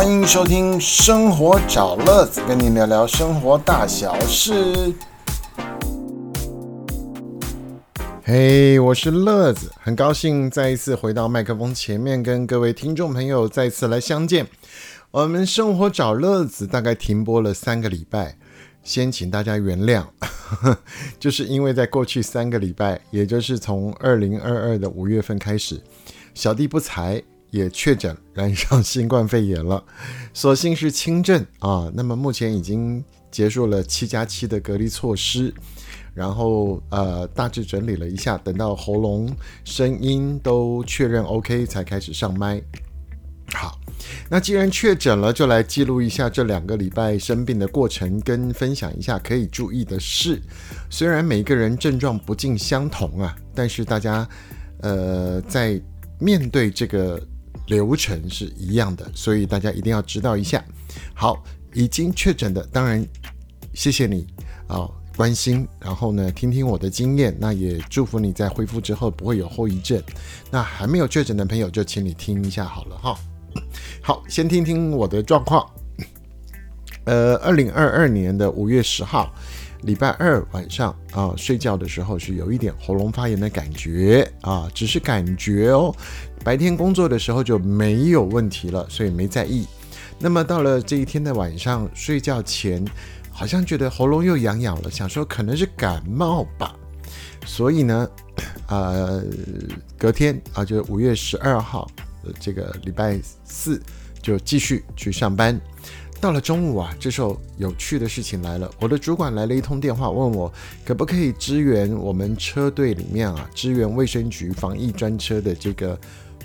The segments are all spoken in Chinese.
欢迎收听《生活找乐子》，跟你聊聊生活大小事。嘿，我是乐子，很高兴再一次回到麦克风前面，跟各位听众朋友再次来相见。我们《生活找乐子》大概停播了三个礼拜，先请大家原谅，就是因为在过去三个礼拜，也就是从二零二二的五月份开始，小弟不才。也确诊染上新冠肺炎了，所幸是轻症啊。那么目前已经结束了七加七的隔离措施，然后呃大致整理了一下，等到喉咙声音都确认 OK 才开始上麦。好，那既然确诊了，就来记录一下这两个礼拜生病的过程，跟分享一下可以注意的事。虽然每个人症状不尽相同啊，但是大家呃在面对这个。流程是一样的，所以大家一定要知道一下。好，已经确诊的，当然谢谢你啊，关心，然后呢，听听我的经验，那也祝福你在恢复之后不会有后遗症。那还没有确诊的朋友，就请你听一下好了哈。好，先听听我的状况。呃，二零二二年的五月十号。礼拜二晚上啊，睡觉的时候是有一点喉咙发炎的感觉啊，只是感觉哦。白天工作的时候就没有问题了，所以没在意。那么到了这一天的晚上睡觉前，好像觉得喉咙又痒痒了，想说可能是感冒吧。所以呢，呃，隔天啊，就是五月十二号，这个礼拜四就继续去上班。到了中午啊，这时候有趣的事情来了。我的主管来了一通电话，问我可不可以支援我们车队里面啊，支援卫生局防疫专车的这个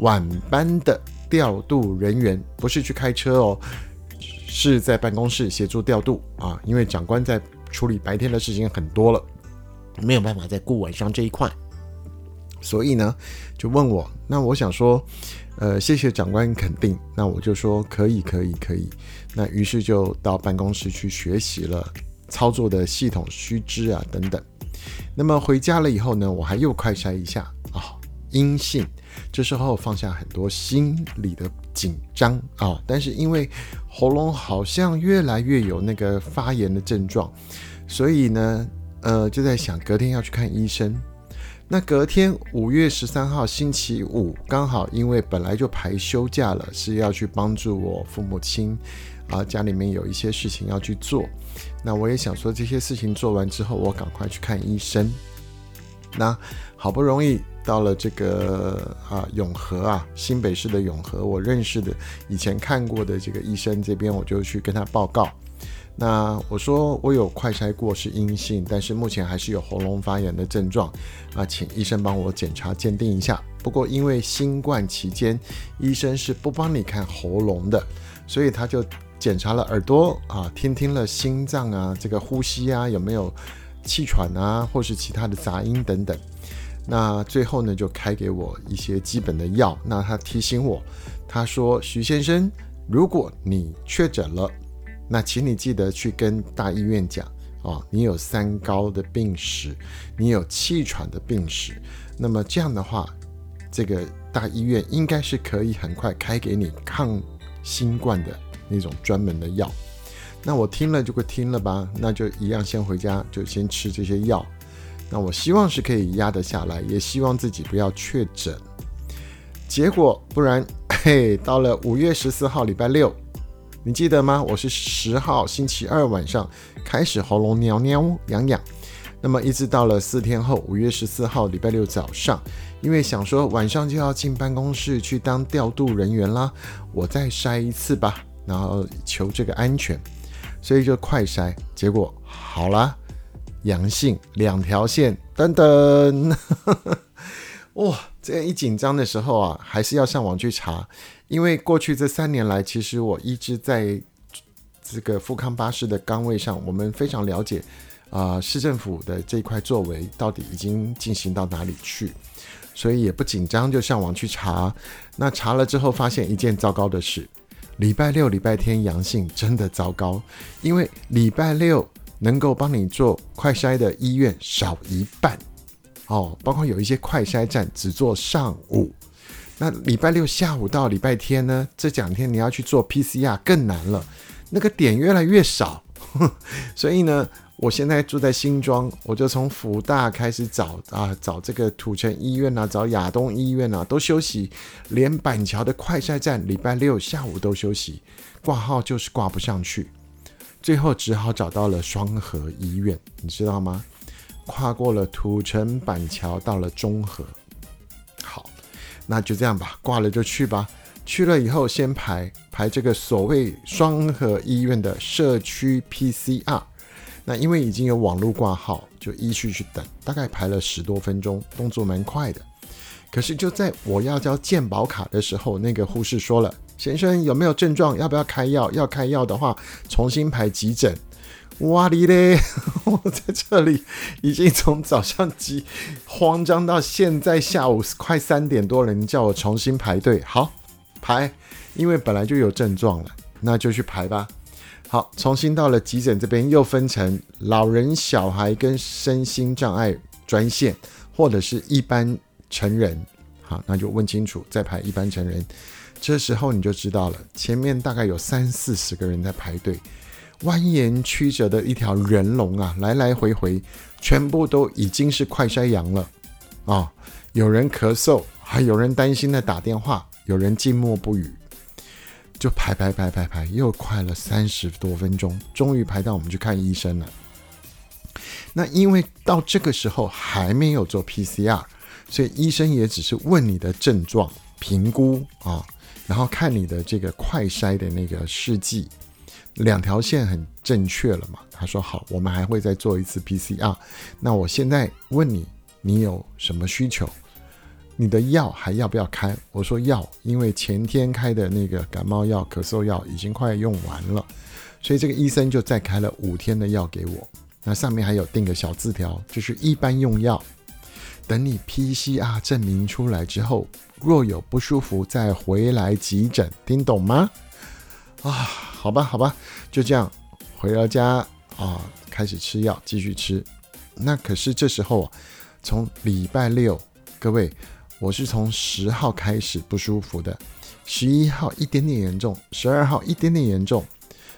晚班的调度人员，不是去开车哦，是在办公室协助调度啊。因为长官在处理白天的事情很多了，没有办法再顾晚上这一块，所以呢，就问我。那我想说。呃，谢谢长官肯定，那我就说可以，可以，可以。那于是就到办公室去学习了操作的系统须知啊等等。那么回家了以后呢，我还又快筛一下啊，阴性。这时候放下很多心里的紧张啊，但是因为喉咙好像越来越有那个发炎的症状，所以呢，呃，就在想隔天要去看医生。那隔天五月十三号星期五，刚好因为本来就排休假了，是要去帮助我父母亲，啊，家里面有一些事情要去做。那我也想说，这些事情做完之后，我赶快去看医生。那好不容易到了这个啊永和啊新北市的永和，我认识的以前看过的这个医生这边，我就去跟他报告。那我说我有快筛过是阴性，但是目前还是有喉咙发炎的症状啊，请医生帮我检查鉴定一下。不过因为新冠期间医生是不帮你看喉咙的，所以他就检查了耳朵啊，听听了心脏啊，这个呼吸啊有没有气喘啊，或是其他的杂音等等。那最后呢就开给我一些基本的药。那他提醒我，他说徐先生，如果你确诊了。那请你记得去跟大医院讲啊，你有三高的病史，你有气喘的病史，那么这样的话，这个大医院应该是可以很快开给你抗新冠的那种专门的药。那我听了就会听了吧，那就一样先回家就先吃这些药。那我希望是可以压得下来，也希望自己不要确诊。结果不然，嘿，到了五月十四号礼拜六。你记得吗？我是十号星期二晚上开始喉咙喵喵痒痒，那么一直到了四天后五月十四号礼拜六早上，因为想说晚上就要进办公室去当调度人员啦，我再筛一次吧，然后求这个安全，所以就快筛，结果好了，阳性两条线，等等，哇！这样一紧张的时候啊，还是要上网去查，因为过去这三年来，其实我一直在这个富康巴士的岗位上，我们非常了解啊市政府的这一块作为到底已经进行到哪里去，所以也不紧张，就上网去查。那查了之后，发现一件糟糕的事：礼拜六、礼拜天阳性真的糟糕，因为礼拜六能够帮你做快筛的医院少一半。哦，包括有一些快筛站只做上午，那礼拜六下午到礼拜天呢，这两天你要去做 PCR 更难了，那个点越来越少。所以呢，我现在住在新庄，我就从福大开始找啊，找这个土城医院啊，找亚东医院啊，都休息，连板桥的快筛站礼拜六下午都休息，挂号就是挂不上去，最后只好找到了双河医院，你知道吗？跨过了土城板桥，到了中和。好，那就这样吧，挂了就去吧。去了以后，先排排这个所谓双河医院的社区 PCR。那因为已经有网络挂号，就依序去等，大概排了十多分钟，动作蛮快的。可是就在我要交健保卡的时候，那个护士说了：“先生有没有症状？要不要开药？要开药的话，重新排急诊。”哇哩嘞！我在这里已经从早上急慌张到现在下午快三点多了，你叫我重新排队，好。排，因为本来就有症状了，那就去排吧。好，重新到了急诊这边，又分成老人、小孩跟身心障碍专线，或者是一般成人。好，那就问清楚再排一般成人。这时候你就知道了，前面大概有三四十个人在排队，蜿蜒曲折的一条人龙啊，来来回回，全部都已经是快筛阳了啊！有人咳嗽，还有人担心的打电话。有人静默不语，就排排排排排，又快了三十多分钟，终于排到我们去看医生了。那因为到这个时候还没有做 PCR，所以医生也只是问你的症状评估啊，然后看你的这个快筛的那个试剂，两条线很正确了嘛？他说好，我们还会再做一次 PCR。那我现在问你，你有什么需求？你的药还要不要开？我说要，因为前天开的那个感冒药、咳嗽药已经快用完了，所以这个医生就再开了五天的药给我。那上面还有订个小字条，就是一般用药。等你 PCR 证明出来之后，若有不舒服再回来急诊，听懂吗？啊，好吧，好吧，就这样回了家啊，开始吃药，继续吃。那可是这时候啊，从礼拜六，各位。我是从十号开始不舒服的，十一号一点点严重，十二号一点点严重，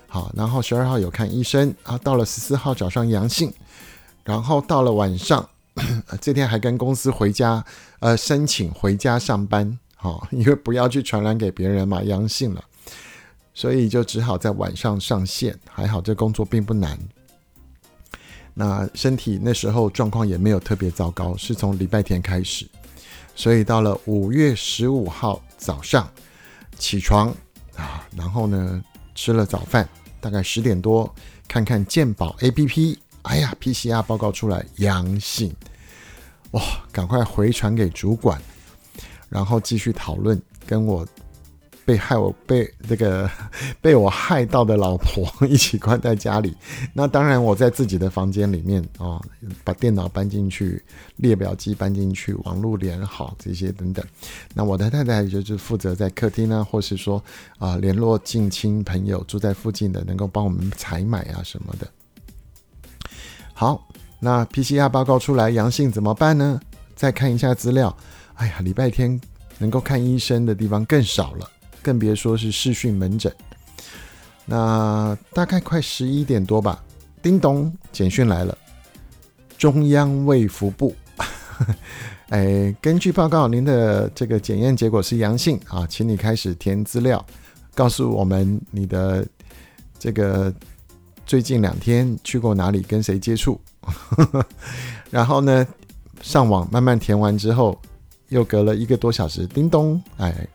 好，然后十二号有看医生，啊，到了十四号早上阳性，然后到了晚上，这天还跟公司回家，呃，申请回家上班，好，因为不要去传染给别人嘛，阳性了，所以就只好在晚上上线，还好这工作并不难，那身体那时候状况也没有特别糟糕，是从礼拜天开始。所以到了五月十五号早上起床啊，然后呢吃了早饭，大概十点多看看健保 A P P，哎呀 P C R 报告出来阳性，哇，赶快回传给主管，然后继续讨论跟我。被害我被这个 被我害到的老婆一起关在家里，那当然我在自己的房间里面啊，把电脑搬进去，列表机搬进去，网络连好这些等等。那我的太太就是负责在客厅呢，或是说啊联络近亲朋友住在附近的，能够帮我们采买啊什么的。好，那 PCR 报告出来阳性怎么办呢？再看一下资料，哎呀，礼拜天能够看医生的地方更少了。更别说是视讯门诊。那大概快十一点多吧，叮咚，简讯来了，中央卫福部，哎，根据报告，您的这个检验结果是阳性啊，请你开始填资料，告诉我们你的这个最近两天去过哪里，跟谁接触，然后呢，上网慢慢填完之后，又隔了一个多小时，叮咚，哎。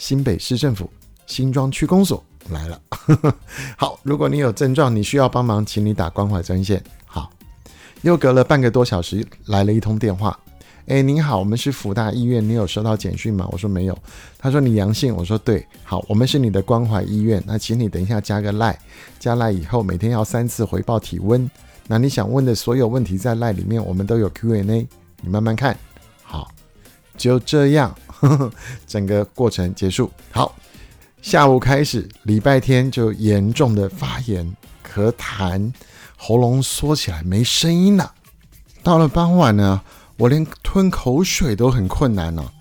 新北市政府新庄区公所来了。好，如果你有症状，你需要帮忙，请你打关怀专线。好，又隔了半个多小时，来了一通电话。哎，您好，我们是福大医院，你有收到简讯吗？我说没有。他说你阳性。我说对。好，我们是你的关怀医院，那请你等一下加个赖，加赖以后每天要三次回报体温。那你想问的所有问题在赖里面，我们都有 Q&A，你慢慢看。好，就这样。整个过程结束，好，下午开始，礼拜天就严重的发炎、咳痰，喉咙缩起来没声音了。到了傍晚呢，我连吞口水都很困难了，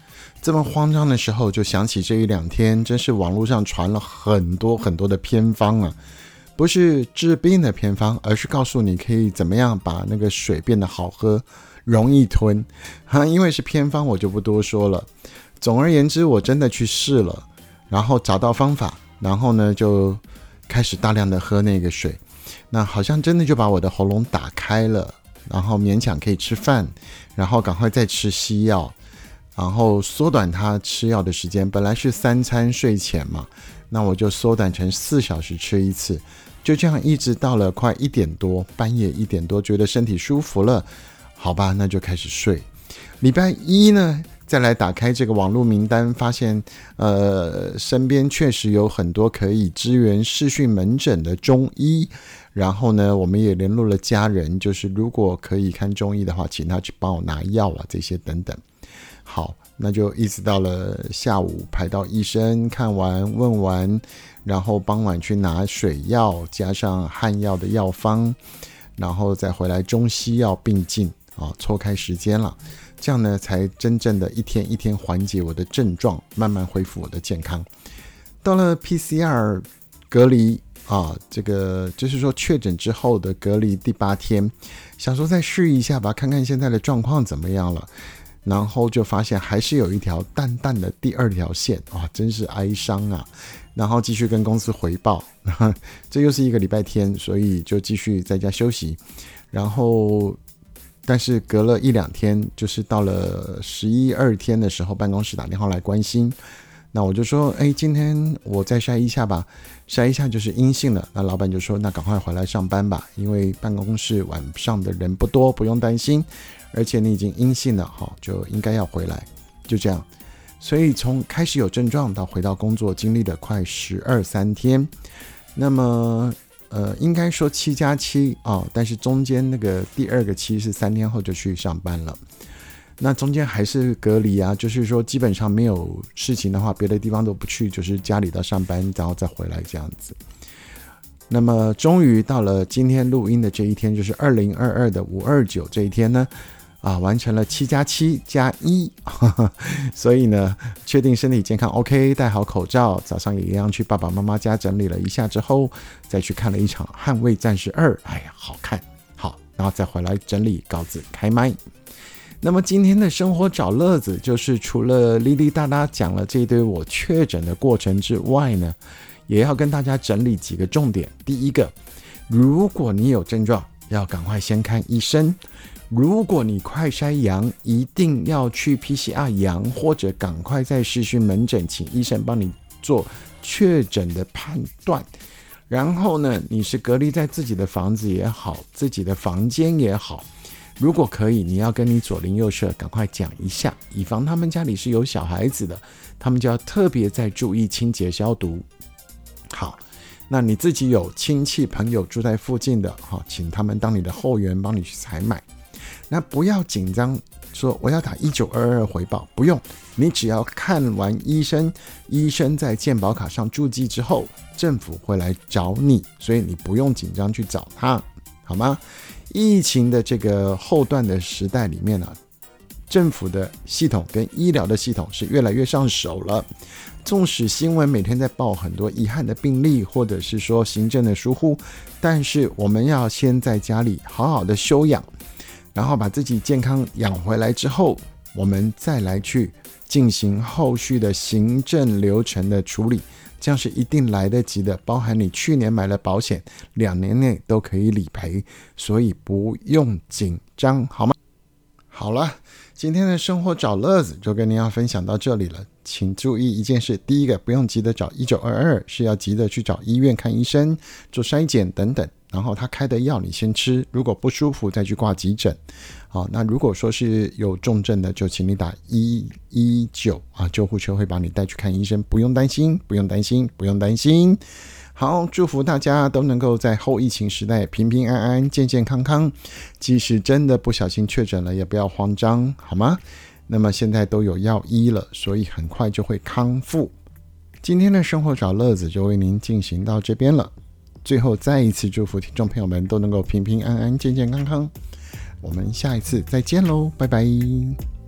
这么慌张的时候，就想起这一两天，真是网络上传了很多很多的偏方啊，不是治病的偏方，而是告诉你可以怎么样把那个水变得好喝、容易吞。哈，因为是偏方，我就不多说了。总而言之，我真的去试了，然后找到方法，然后呢就开始大量的喝那个水，那好像真的就把我的喉咙打开了，然后勉强可以吃饭，然后赶快再吃西药。然后缩短他吃药的时间，本来是三餐睡前嘛，那我就缩短成四小时吃一次，就这样一直到了快一点多，半夜一点多，觉得身体舒服了，好吧，那就开始睡。礼拜一呢，再来打开这个网络名单，发现呃身边确实有很多可以支援视讯门诊的中医，然后呢，我们也联络了家人，就是如果可以看中医的话，请他去帮我拿药啊，这些等等。好，那就一直到了下午排到医生看完问完，然后傍晚去拿水药加上汗药的药方，然后再回来中西药并进啊，错开时间了，这样呢才真正的一天一天缓解我的症状，慢慢恢复我的健康。到了 PCR 隔离啊，这个就是说确诊之后的隔离第八天，想说再试一下吧，看看现在的状况怎么样了。然后就发现还是有一条淡淡的第二条线啊，真是哀伤啊！然后继续跟公司回报，这又是一个礼拜天，所以就继续在家休息。然后，但是隔了一两天，就是到了十一二天的时候，办公室打电话来关心。那我就说，哎，今天我再筛一下吧，筛一下就是阴性了。那老板就说，那赶快回来上班吧，因为办公室晚上的人不多，不用担心。而且你已经阴性了，哈，就应该要回来，就这样。所以从开始有症状到回到工作，经历了快十二三天。那么，呃，应该说七加七啊，但是中间那个第二个七是三天后就去上班了。那中间还是隔离啊，就是说基本上没有事情的话，别的地方都不去，就是家里到上班，然后再回来这样子。那么，终于到了今天录音的这一天，就是二零二二的五二九这一天呢。啊，完成了七加七加一，所以呢，确定身体健康，OK，戴好口罩，早上也一样去爸爸妈妈家整理了一下之后，再去看了一场《捍卫战士二》，哎呀，好看，好，然后再回来整理稿子开麦。那么今天的生活找乐子，就是除了哩哩哒哒讲了这一堆我确诊的过程之外呢，也要跟大家整理几个重点。第一个，如果你有症状，要赶快先看医生。如果你快筛阳，一定要去 PCR 阳，或者赶快在视讯门诊请医生帮你做确诊的判断。然后呢，你是隔离在自己的房子也好，自己的房间也好，如果可以，你要跟你左邻右舍赶快讲一下，以防他们家里是有小孩子的，他们就要特别在注意清洁消毒。好，那你自己有亲戚朋友住在附近的，哈，请他们当你的后援，帮你去采买。那不要紧张，说我要打一九二二回报，不用，你只要看完医生，医生在健保卡上注记之后，政府会来找你，所以你不用紧张去找他，好吗？疫情的这个后段的时代里面呢，政府的系统跟医疗的系统是越来越上手了，纵使新闻每天在报很多遗憾的病例，或者是说行政的疏忽，但是我们要先在家里好好的休养。然后把自己健康养回来之后，我们再来去进行后续的行政流程的处理，这样是一定来得及的。包含你去年买了保险，两年内都可以理赔，所以不用紧张，好吗？好了，今天的生活找乐子就跟您要分享到这里了。请注意一件事：第一个，不用急着找一九二二，是要急着去找医院看医生、做筛检等等。然后他开的药你先吃，如果不舒服再去挂急诊。好，那如果说是有重症的，就请你打一一九啊，救护车会把你带去看医生，不用担心，不用担心，不用担心。好，祝福大家都能够在后疫情时代平平安安、健健康康。即使真的不小心确诊了，也不要慌张，好吗？那么现在都有药医了，所以很快就会康复。今天的生活找乐子就为您进行到这边了。最后，再一次祝福听众朋友们都能够平平安安、健健康康。我们下一次再见喽，拜拜。